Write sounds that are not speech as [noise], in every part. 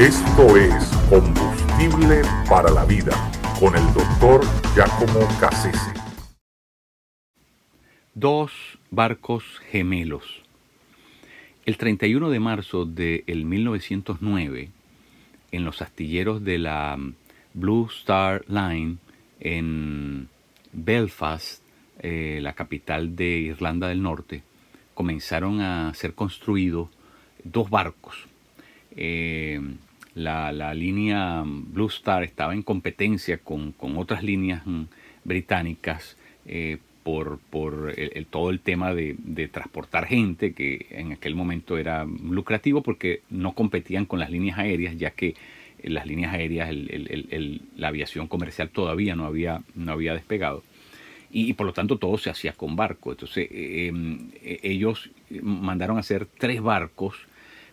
Esto es Combustible para la Vida con el doctor Giacomo Cassese. Dos barcos gemelos. El 31 de marzo de 1909, en los astilleros de la Blue Star Line en Belfast, eh, la capital de Irlanda del Norte, comenzaron a ser construidos dos barcos. Eh, la, línea Blue Star estaba en competencia con, otras líneas mm, británicas eh, por, todo el tema de, transportar gente, que en aquel momento era lucrativo porque no competían con las líneas aéreas, ya que las líneas aéreas, la aviación comercial todavía no había, no había despegado. Y, por lo tanto todo se hacía con barco. Entonces eh, em, ellos mandaron a hacer tres barcos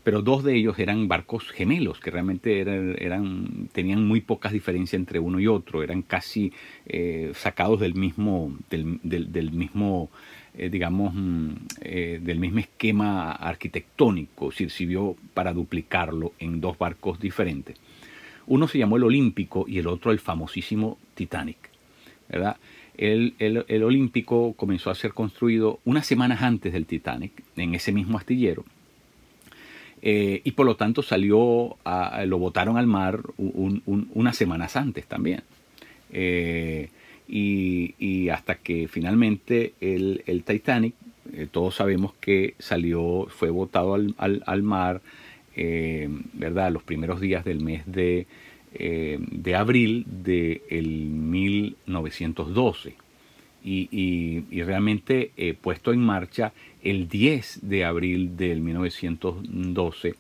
pero dos de ellos eran barcos gemelos, que realmente eran, tenían muy pocas diferencias entre uno y otro, eran casi eh, sacados del mismo, del, mismo eh, digamos, mm, eh, del mismo esquema arquitectónico, sirvió para duplicarlo en dos barcos diferentes. Uno se llamó el Olímpico y el otro el famosísimo Titanic. ¿verdad? El, el, Olímpico comenzó a ser construido unas semanas antes del Titanic, en ese mismo astillero, eh, y por lo tanto salió, lo botaron al mar unas semanas antes también. Eh, y, hasta que finalmente el, Titanic, eh, todos sabemos que salió, fue botado al, mar, ¿verdad? Los primeros días del mes de, de abril de 1912 y, realmente eh, puesto en marcha el 10 de abril del 1912.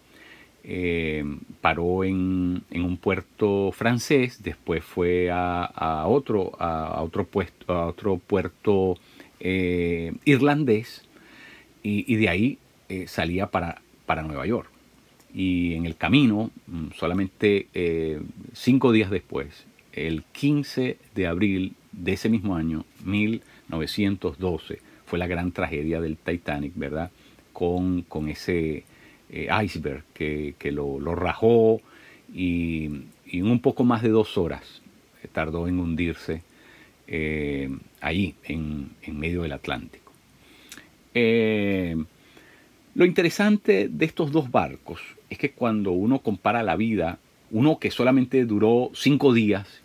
Eh, paró en, un puerto francés, después fue a, otro, a, otro, puesto, a otro puerto eh, irlandés y, de ahí salía para, para Nueva York. Y en el camino, mm, solamente cinco días después, el 15 de abril de ese mismo año, 1912, fue la gran tragedia del Titanic, ¿verdad? Con, con ese eh, iceberg que, lo, rajó y, en un poco más de dos horas tardó en hundirse eh, ahí, en, medio del Atlántico. Eh, lo interesante de estos dos barcos es que cuando uno compara la vida, uno que solamente duró cinco días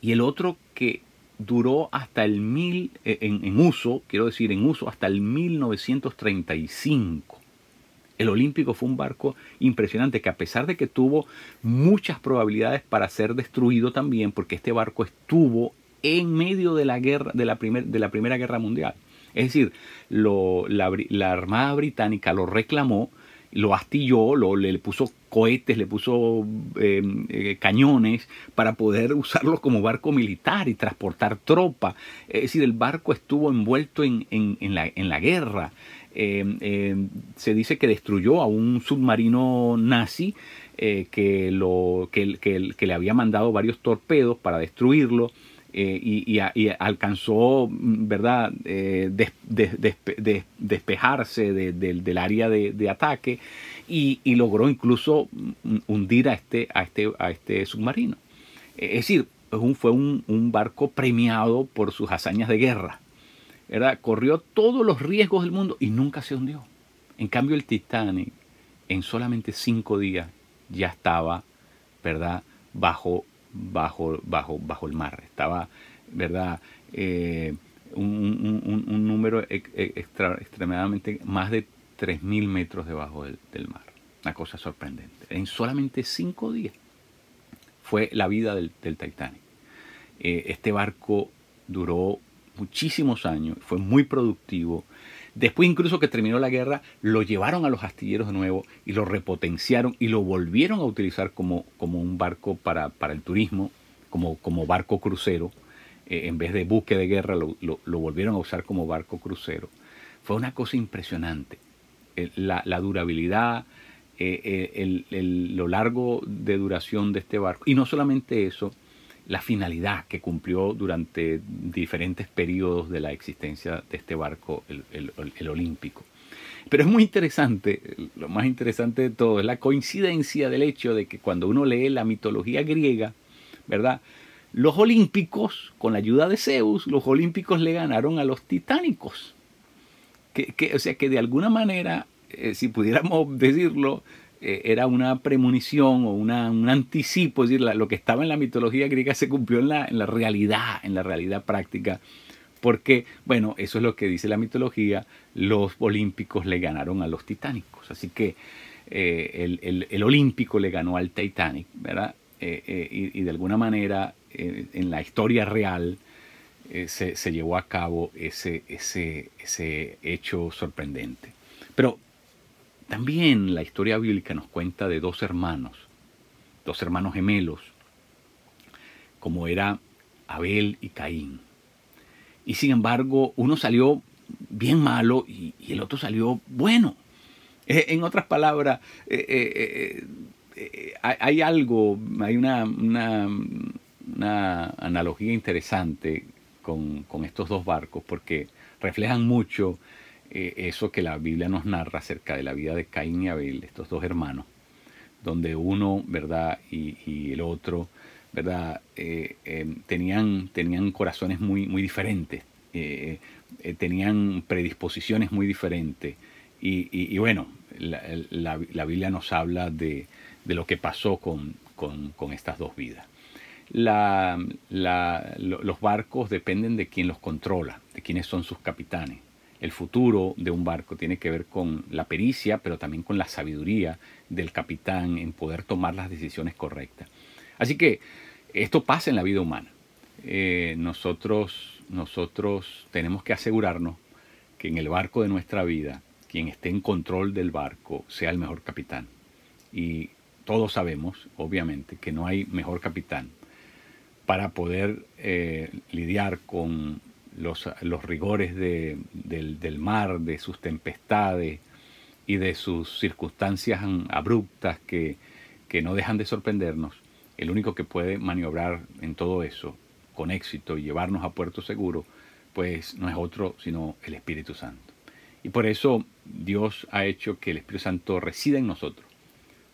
y el otro que duró hasta el mil, eh, en, uso, quiero decir en uso, hasta el 1935. El Olímpico fue un barco impresionante que a pesar de que tuvo muchas probabilidades para ser destruido también, porque este barco estuvo en medio de la guerra, de la, de la Primera Guerra Mundial. Es decir, la, la Armada Británica lo reclamó lo astilló, lo, le puso cohetes, le puso em, eh, cañones para poder [laughs] usarlo como barco militar y transportar tropa. Es decir, el barco estuvo envuelto en, la, guerra. Em, em, se dice que destruyó a un submarino nazi eh, que, lo, que, que, le había mandado varios torpedos para destruirlo. Eh, y, alcanzó, ¿verdad?, eh, despejarse del área de, ataque y, logró incluso hundir a este, a este, a este submarino. Es decir, fue un, barco premiado por sus hazañas de guerra. ¿verdad? Corrió todos los riesgos del mundo y nunca se hundió. En cambio, el Titanic, en solamente cinco días, ya estaba, ¿verdad?, bajo bajo, bajo, bajo el mar. Estaba, ¿verdad? Eh, un, número extremadamente más de 3.000 metros debajo del, mar. Una cosa sorprendente. En solamente cinco días fue la vida del, Titanic. Eh, este barco duró muchísimos años, fue muy productivo, Después incluso que terminó la guerra, lo llevaron a los astilleros de nuevo y lo repotenciaron y lo volvieron a utilizar como, como un barco para, el turismo, como, como barco crucero. Eh, en vez de buque de guerra, lo, volvieron a usar como barco crucero. Fue una cosa impresionante. la, durabilidad, eh, eh, lo largo de duración de este barco. Y no solamente eso, la finalidad que cumplió durante diferentes periodos de la existencia de este barco, el, Olímpico. Pero es muy interesante, lo más interesante de todo es la coincidencia del hecho de que cuando uno lee la mitología griega, ¿verdad? Los olímpicos, con la ayuda de Zeus, los olímpicos le ganaron a los titánicos. Que, o sea que de alguna manera, eh, si pudiéramos [laughs] decirlo, eh, era una premonición o una, un anticipo, es decir, lo que estaba en la mitología griega se cumplió en la, en la realidad, en la realidad práctica porque, bueno, eso es lo que dice la mitología, los olímpicos le ganaron a los titánicos. Así que eh, el, olímpico le ganó al Titanic, ¿verdad? Eh, eh, y, de alguna manera en la historia real se, llevó a cabo ese, ese, ese hecho sorprendente. Pero también la historia bíblica nos cuenta de dos hermanos, dos hermanos gemelos, como era Abel y Caín y sin embargo uno salió bien malo y, el otro salió bueno. Eh, en otras palabras, eh, eh, hay, algo, hay una, una, analogía interesante con, estos dos barcos porque reflejan mucho eso que la Biblia nos narra acerca de la vida de Caín y Abel, estos dos hermanos, donde uno, ¿verdad? Y, el otro ¿verdad? Eh, em, tenían, tenían corazones muy, muy diferentes, eh, eh, tenían predisposiciones muy diferentes. Y, bueno, la, Biblia nos habla de, lo que pasó con, estas dos vidas. los barcos dependen de quién los controla, de quiénes son sus capitanes. El futuro de un barco tiene que ver con la pericia, pero también con la sabiduría del capitán en poder tomar las decisiones correctas. Así que esto pasa en la vida humana. Eh, nosotros, nosotros tenemos que asegurarnos que en el barco de nuestra vida, quien esté en control del barco sea el mejor capitán. Y todos sabemos, obviamente, que no hay mejor capitán para poder eh, lidiar con los, rigores del, mar, de sus tempestades y de sus circunstancias abruptas que no dejan de sorprendernos el único que puede maniobrar en todo eso con éxito y llevarnos a puerto seguro, pues no es otro sino el Espíritu Santo. Y por eso Dios ha hecho que el Espíritu Santo resida en nosotros,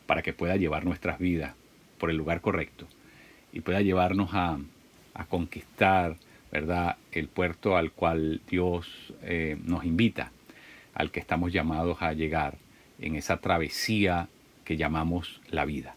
para que pueda llevar nuestras vidas por el lugar correcto y pueda llevarnos a, conquistar ¿verdad? el puerto al cual Dios eh, nos invita, al que estamos llamados a llegar en esa travesía que llamamos la vida.